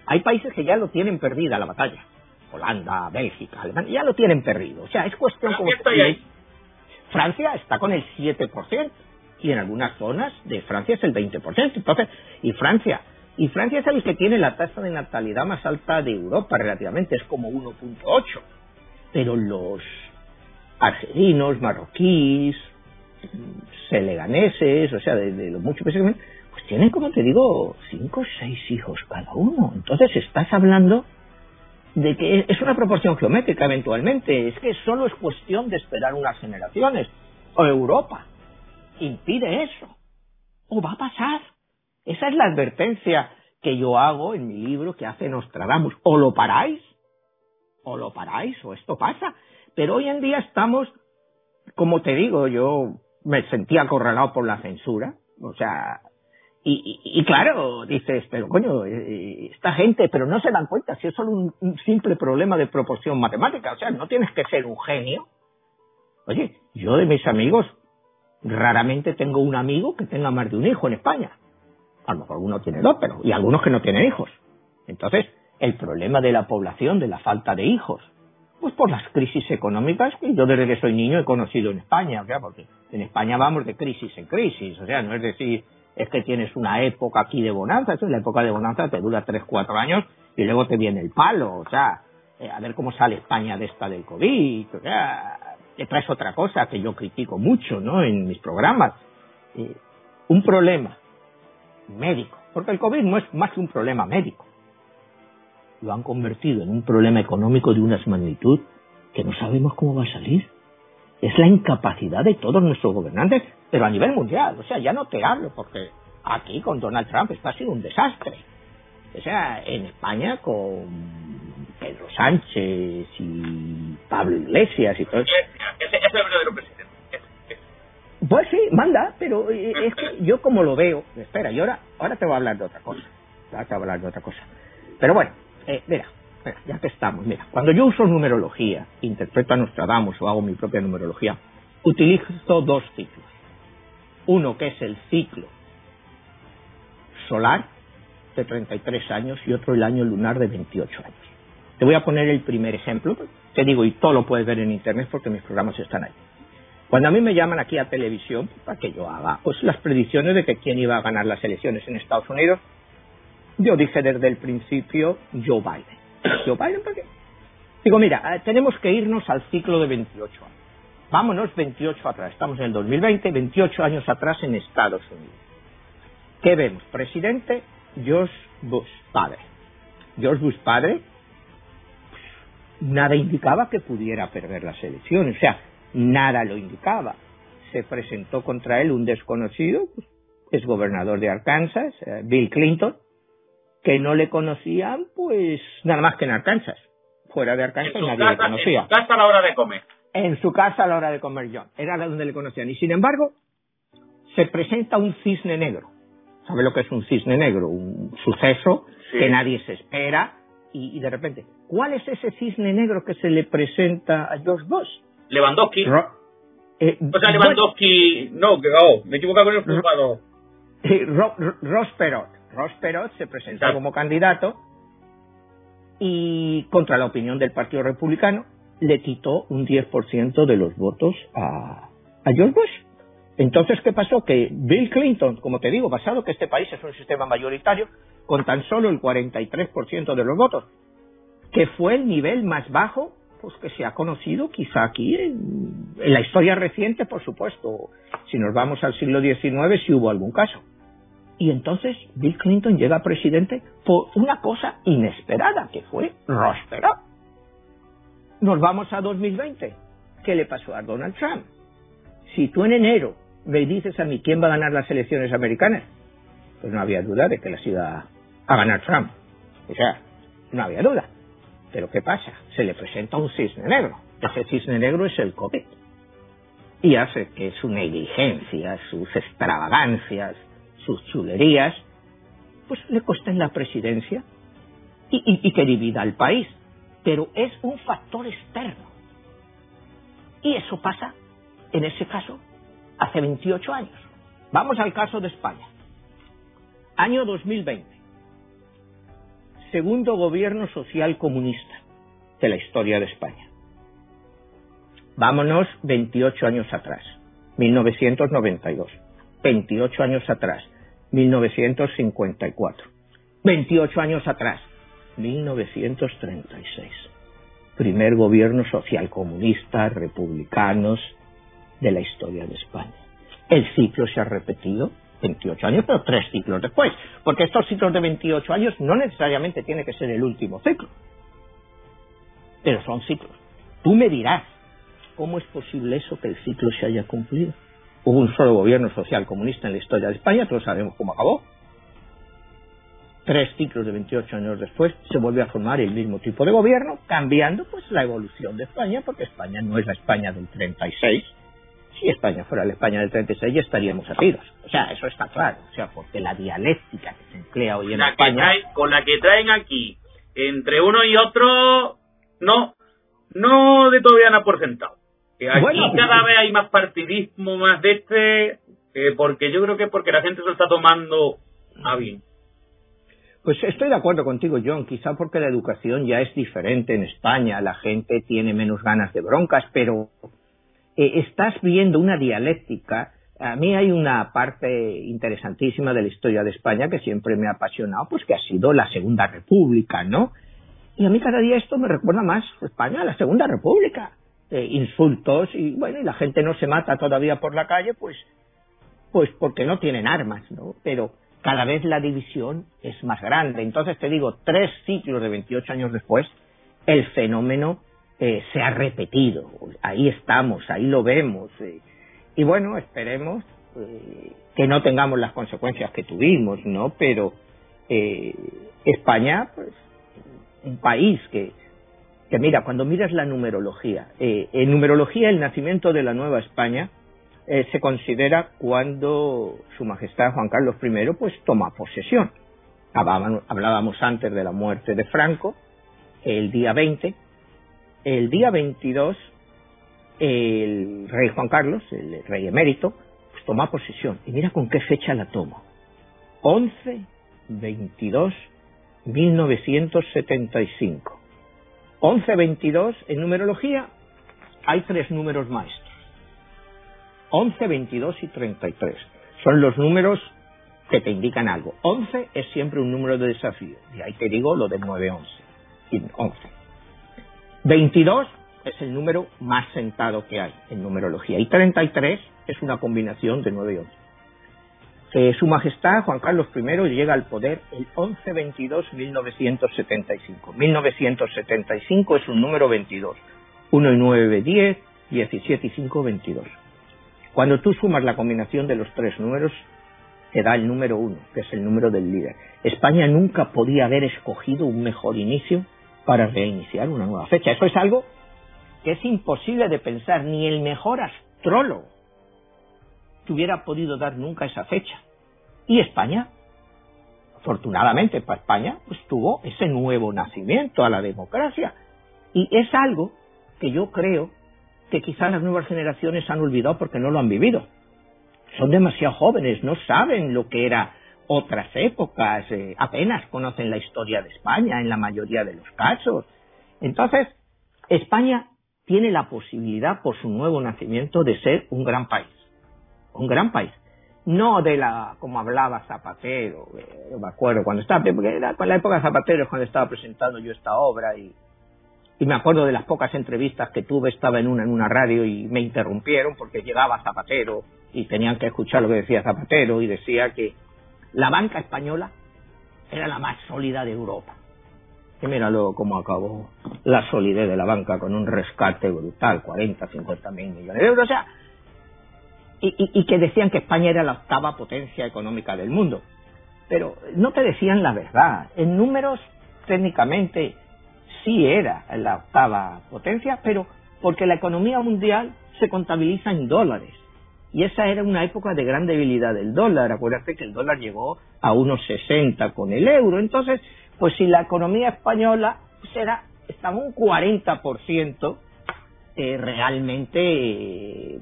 Hay países que ya lo tienen perdida la batalla. Holanda, Bélgica, Alemania, ya lo tienen perdido. O sea, es cuestión como... Francia está con el 7% y en algunas zonas de Francia es el 20%. Entonces, y Francia, y Francia es el que tiene la tasa de natalidad más alta de Europa relativamente, es como 1.8. Pero los argelinos, marroquíes, seleganeses, o sea, de, los muchos países, pues tienen, como te digo, 5 o 6 hijos cada uno. Entonces estás hablando de que es una proporción geométrica eventualmente, es que solo es cuestión de esperar unas generaciones, o Europa impide eso, o va a pasar. Esa es la advertencia que yo hago en mi libro que hace Nostradamus, o lo paráis, o lo paráis, o esto pasa. Pero hoy en día estamos, como te digo, yo me sentía acorralado por la censura, o sea, Y, claro, dices, pero coño, eh, esta gente, pero no se dan cuenta si es solo un, simple problema de proporción matemática, o sea, no tienes que ser un genio. Oye, yo de mis amigos, raramente tengo un amigo que tenga más de un hijo en España. A lo mejor uno tiene dos, pero, y algunos que no tienen hijos. Entonces, el problema de la población, de la falta de hijos, pues por las crisis económicas que yo desde que soy niño he conocido en España, o sea, porque en España vamos de crisis en crisis, o sea, no es decir, es que tienes una época aquí de bonanza, es la época de bonanza te dura 3, 4 años y luego te viene el palo, o sea, eh, a ver cómo sale España de esta del COVID, o sea, te traes otra cosa que yo critico mucho, ¿no?, en mis programas. Eh, un problema médico, porque el COVID no es más que un problema médico. Lo han convertido en un problema económico de una magnitud que no sabemos cómo va a salir. Es la incapacidad de todos nuestros gobernantes pero a nivel mundial. O sea, ya no te hablo porque aquí con Donald Trump esto ha sido un desastre. O sea, en España con Pedro Sánchez y Pablo Iglesias y todo eso. Ese es el verdadero presidente. Pues sí, manda, pero eh, es que yo como lo veo, espera, y ahora, ahora te voy a hablar de otra cosa. Ahora te voy a hablar de otra cosa. Pero bueno, eh, mira, ya que estamos, mira, cuando yo uso numerología, interpreto a Nostradamus o hago mi propia numerología, utilizo dos ciclos. Uno que es el ciclo solar de 33 años y otro el año lunar de 28 años. Te voy a poner el primer ejemplo, te digo, y todo lo puedes ver en internet porque mis programas están ahí. Cuando a mí me llaman aquí a televisión para que yo haga pues, las predicciones de que quién iba a ganar las elecciones en Estados Unidos, yo dije desde el principio Joe Biden. ¿Joe Biden por qué? Digo, mira, eh, tenemos que irnos al ciclo de 28 años. Vámonos 28 atrás, estamos en el 2020, 28 años atrás en Estados Unidos. ¿Qué vemos? Presidente George Bush, padre. George Bush, padre, nada indicaba que pudiera perder las elecciones, o sea, nada lo indicaba. Se presentó contra él un desconocido, es gobernador de Arkansas, eh, Bill Clinton, que no le conocían, pues, nada más que en Arkansas. Fuera de Arkansas nadie le conocía. En a la hora de comer en su casa a la hora de comer yo. Era donde le conocían. Y sin embargo, se presenta un cisne negro. ¿Sabe lo que es un cisne negro? Un suceso que nadie se espera y, de repente. ¿Cuál es ese cisne negro que se le presenta a George Bush? Lewandowski. Eh, o sea, Lewandowski. No, que oh, me equivoco con el jugador. Eh, Ross Perot. Ross Perot se presenta como candidato y contra la opinión del Partido Republicano le quitó un 10% de los votos a, George Bush. Entonces, ¿qué pasó? Que Bill Clinton, como te digo, basado que este país es un sistema mayoritario, con tan solo el 43% de los votos, que fue el nivel más bajo pues que se ha conocido quizá aquí en, en, la historia reciente, por supuesto. Si nos vamos al siglo XIX, si hubo algún caso. Y entonces Bill Clinton llega presidente por una cosa inesperada, que fue Ross nos vamos a 2020. ¿Qué le pasó a Donald Trump? Si tú en enero me dices a mí quién va a ganar las elecciones americanas, pues no había duda de que las iba a ganar Trump. O sea, no había duda. Pero ¿qué pasa? Se le presenta un cisne negro. Ese cisne negro es el COVID. Y hace que su negligencia, sus extravagancias, sus chulerías, pues le costen la presidencia y que divida al país pero es un factor externo. Y eso pasa, en ese caso, hace 28 años. Vamos al caso de España. Año 2020. Segundo gobierno social comunista de la historia de España. Vámonos 28 años atrás, 1992. 28 años atrás, 1954. 28 años atrás, 1936. Primer gobierno social comunista, republicanos de la historia de España. El ciclo se ha repetido 28 años, pero tres ciclos después, porque estos ciclos de 28 años no necesariamente tiene que ser el último ciclo, pero son ciclos. Tú me dirás, ¿cómo es posible eso que el ciclo se haya cumplido? Hubo un solo gobierno social comunista en la historia de España, todos sabemos cómo acabó, tres ciclos de 28 años después se vuelve a formar el mismo tipo de gobierno, cambiando pues la evolución de España, porque España no es la España del 36, si España fuera la España del 36 ya estaríamos tiros. O sea, eso está claro. O sea, porque la dialéctica que se emplea hoy en España... con la que traen aquí, entre uno y otro, no, no de todavía nada por sentado. Aquí cada vez hay más partidismo, más de este, eh, porque yo creo que porque la gente se lo está tomando a bien. Pues estoy de acuerdo contigo, John, quizá porque la educación ya es diferente en España, la gente tiene menos ganas de broncas, pero eh, estás viendo una dialéctica. A mí hay una parte interesantísima de la historia de España que siempre me ha apasionado, pues que ha sido la Segunda República, ¿no? Y a mí cada día esto me recuerda más España, la Segunda República. Eh, insultos y bueno, y la gente no se mata todavía por la calle, pues, pues porque no tienen armas, ¿no? Pero cada vez la división es más grande. Entonces te digo, tres ciclos de 28 años después, el fenómeno eh, se ha repetido. Ahí estamos, ahí lo vemos. Eh. y bueno, esperemos que no tengamos las consecuencias que tuvimos, ¿no? Pero España, pues, un país que, que mira, cuando miras la numerología, en numerología el nacimiento de la Nueva España eh, se considera cuando Su Majestad Juan Carlos I pues toma posesión. Hablábamos, antes de la muerte de Franco, el día 20. El día 22, el rey Juan Carlos, el rey emérito, pues toma posesión. Y mira con qué fecha la toma. 11, 22, 1975. 11, 22, en numerología hay tres números maestros. 11, 22 y 33. Son los números que te indican algo. 11 es siempre un número de desafío. Y ahí te digo lo de 9, 11. Y 11. 22 es el número más sentado que hay en numerología. Y 33 es una combinación de 9 y 11. Eh, Su Majestad Juan Carlos I llega al poder el 11-22-1975. 1975 es un número 22. 1 y 9, 10, 17 y 5, 22. Cuando tú sumas la combinación de los tres números, te da el número uno, que es el número del líder. España nunca podía haber escogido un mejor inicio para reiniciar una nueva fecha. Eso es algo que es imposible de pensar. Ni el mejor astrólogo hubiera podido dar nunca esa fecha. Y España, afortunadamente para España, pues tuvo ese nuevo nacimiento a la democracia. Y es algo que yo creo que quizás las nuevas generaciones han olvidado porque no lo han vivido. Son demasiado jóvenes, no saben lo que era otras épocas, eh, apenas conocen la historia de España en la mayoría de los casos. Entonces, España tiene la posibilidad por su nuevo nacimiento de ser un gran país. Un gran país. No de la, como hablaba Zapatero, eh, me acuerdo cuando estaba, porque era con la época de Zapatero es cuando estaba presentando yo esta obra y y me acuerdo de las pocas entrevistas que tuve, estaba en una en una radio y me interrumpieron porque llegaba Zapatero y tenían que escuchar lo que decía Zapatero y decía que la banca española era la más sólida de Europa. Y míralo cómo acabó la solidez de la banca con un rescate brutal, 40, 50 mil millones de euros. O sea, y, y que decían que España era la octava potencia económica del mundo. Pero no te decían la verdad. En números, técnicamente, sí era la octava potencia, pero porque la economía mundial se contabiliza en dólares. Y esa era una época de gran debilidad del dólar. Acuérdate que el dólar llegó a unos 60 con el euro. Entonces, pues si la economía española pues era, estaba un 40% eh, realmente eh,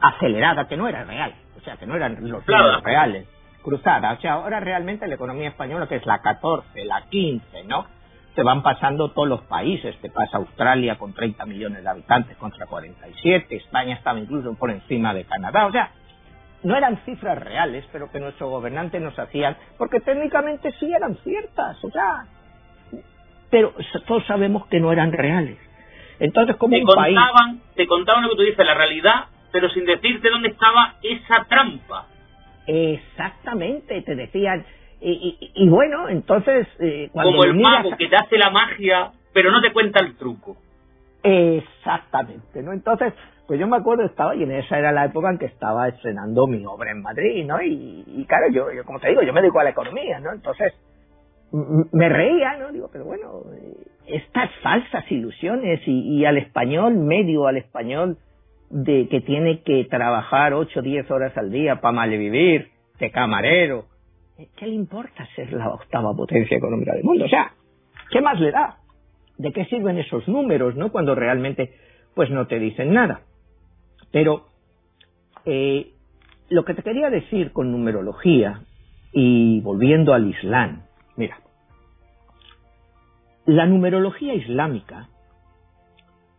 acelerada, que no era real. O sea, que no eran los números reales. Cruzada. O sea, ahora realmente la economía española, que es la 14, la 15, ¿no? se van pasando todos los países. Te pasa Australia con 30 millones de habitantes contra 47. España estaba incluso por encima de Canadá. O sea, no eran cifras reales, pero que nuestros gobernantes nos hacían, porque técnicamente sí eran ciertas. O sea, pero todos sabemos que no eran reales. Entonces, como te un contaban, Te contaban lo que tú dices, la realidad, pero sin decirte dónde estaba esa trampa. Exactamente, te decían, y, bueno, entonces... Eh, Como el mago que te hace la magia, pero no te cuenta el truco. Exactamente, ¿no? Entonces, pues yo me acuerdo, estaba, y en esa era la época en que estaba estrenando mi obra en Madrid, ¿no? Y, claro, yo, yo, como te digo, yo me dedico a la economía, ¿no? Entonces, me reía, ¿no? Digo, pero bueno, estas falsas ilusiones y, y al español medio, al español de que tiene que trabajar 8 o 10 horas al día para malvivir, de camarero. ¿Qué le importa ser la octava potencia económica del mundo? O sea, ¿qué más le da? ¿De qué sirven esos números, no? Cuando realmente, pues no te dicen nada. Pero eh, lo que te quería decir con numerología y volviendo al Islam, mira, la numerología islámica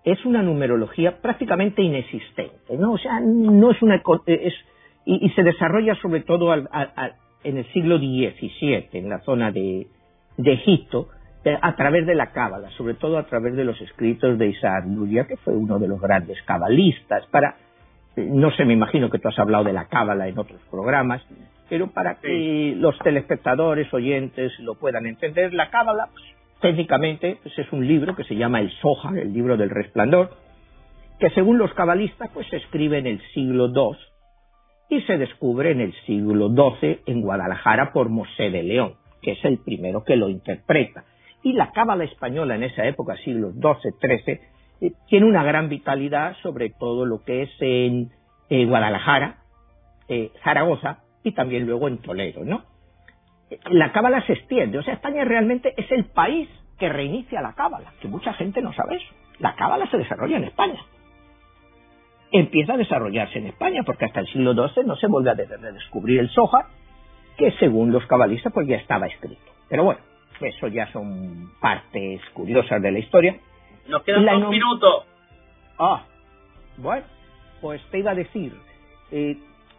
es una numerología prácticamente inexistente, ¿no? O sea, no es una es, y, se desarrolla sobre todo en el siglo XVII en la zona de, de Egipto a través de la cábala, sobre todo a través de los escritos de Isaac Luria, que fue uno de los grandes cabalistas. Para, no sé, me imagino que tú has hablado de la cábala en otros programas, pero para que los telespectadores, oyentes lo puedan entender, la cábala, pues, técnicamente, pues, es un libro que se llama el Soja, el libro del resplandor, que según los cabalistas, pues se escribe en el siglo II y se descubre en el siglo XII en Guadalajara por Mosé de León, que es el primero que lo interpreta y la cábala española en esa época, siglos XII, XIII, eh, tiene una gran vitalidad sobre todo lo que es en Guadalajara, eh, Zaragoza y también luego en Toledo, ¿no? La cábala se extiende, o sea, España realmente es el país que reinicia la cábala, que mucha gente no sabe eso. La cábala se desarrolla en España. Empieza a desarrollarse en España, porque hasta el siglo XII no se vuelve a descubrir el soja, que según los cabalistas pues ya estaba escrito. Pero bueno, eso ya son partes curiosas de la historia. Nos quedan dos minutos. Ah, bueno, pues te iba a decir, eh,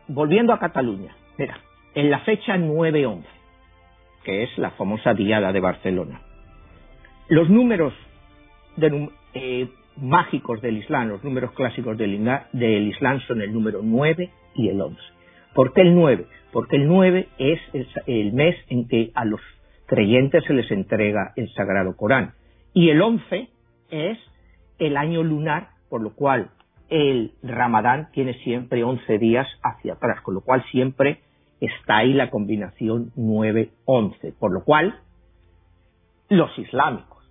volviendo a Cataluña, mira, en la fecha 9-11, que es la famosa diada de Barcelona, los números eh, mágicos del Islam, los números clásicos del, del Islam son el número 9 y el 11. ¿Por qué el 9? Porque el 9 es el mes en que a los creyentes se les entrega el Sagrado Corán. Y el 11 es el año lunar, por lo cual el Ramadán tiene siempre 11 días hacia atrás, con lo cual siempre está ahí la combinación 9-11, por lo cual los islámicos,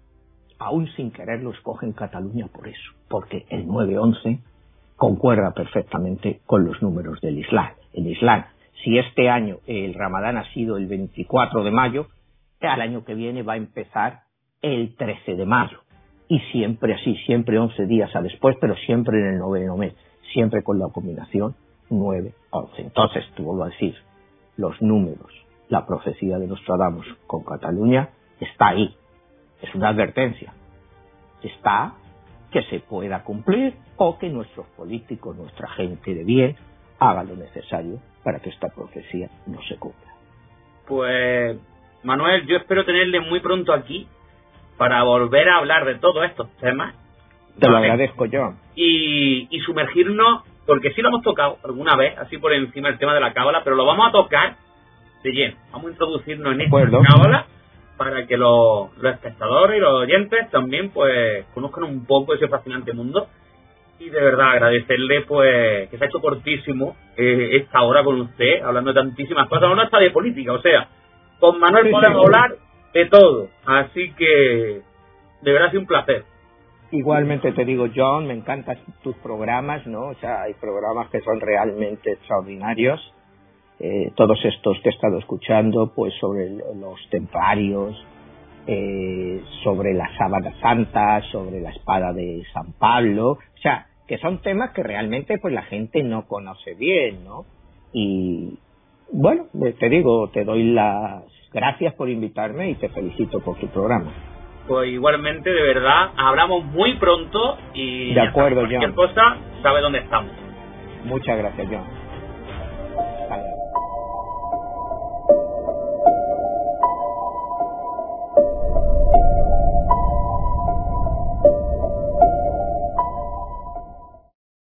aún sin quererlo, escogen Cataluña por eso, porque el 9-11 concuerda perfectamente con los números del Islam. El Islam, si este año el Ramadán ha sido el 24 de mayo, al año que viene va a empezar el 13 de mayo. Y siempre así, siempre 11 días a después, pero siempre en el noveno mes, siempre con la combinación 9-11. Entonces, tú vuelvo a decir, los números, la profecía de Nostradamus con Cataluña está ahí. Es una advertencia. Está que se pueda cumplir o que nuestros políticos, nuestra gente de bien, haga lo necesario para que esta profecía no se cumpla. Pues Manuel, yo espero tenerle muy pronto aquí para volver a hablar de todos estos temas. Te lo agradezco yo. Y, sumergirnos, porque sí lo hemos tocado alguna vez, así por encima del tema de la cábala, pero lo vamos a tocar de lleno. Vamos a introducirnos en esta cábala para que los, espectadores y los oyentes también pues conozcan un poco ese fascinante mundo y de verdad agradecerle pues que se ha hecho cortísimo eh, esta hora con usted hablando de tantísimas cosas no está de política o sea con Manuel podemos hablar de todo. Así que de verdad es un placer. Igualmente te digo, John, me encantan tus programas, ¿no? O sea, hay programas que son realmente extraordinarios. Eh, todos estos que he estado escuchando, pues sobre los templarios, eh, sobre la sábana santa, sobre la espada de San Pablo, o sea, que son temas que realmente pues la gente no conoce bien, ¿no? Y, bueno, pues te digo, te doy las gracias por invitarme y te felicito por tu programa. Pues igualmente, de verdad, hablamos muy pronto y de acuerdo, cualquier cosa sabe dónde estamos. Muchas gracias, John.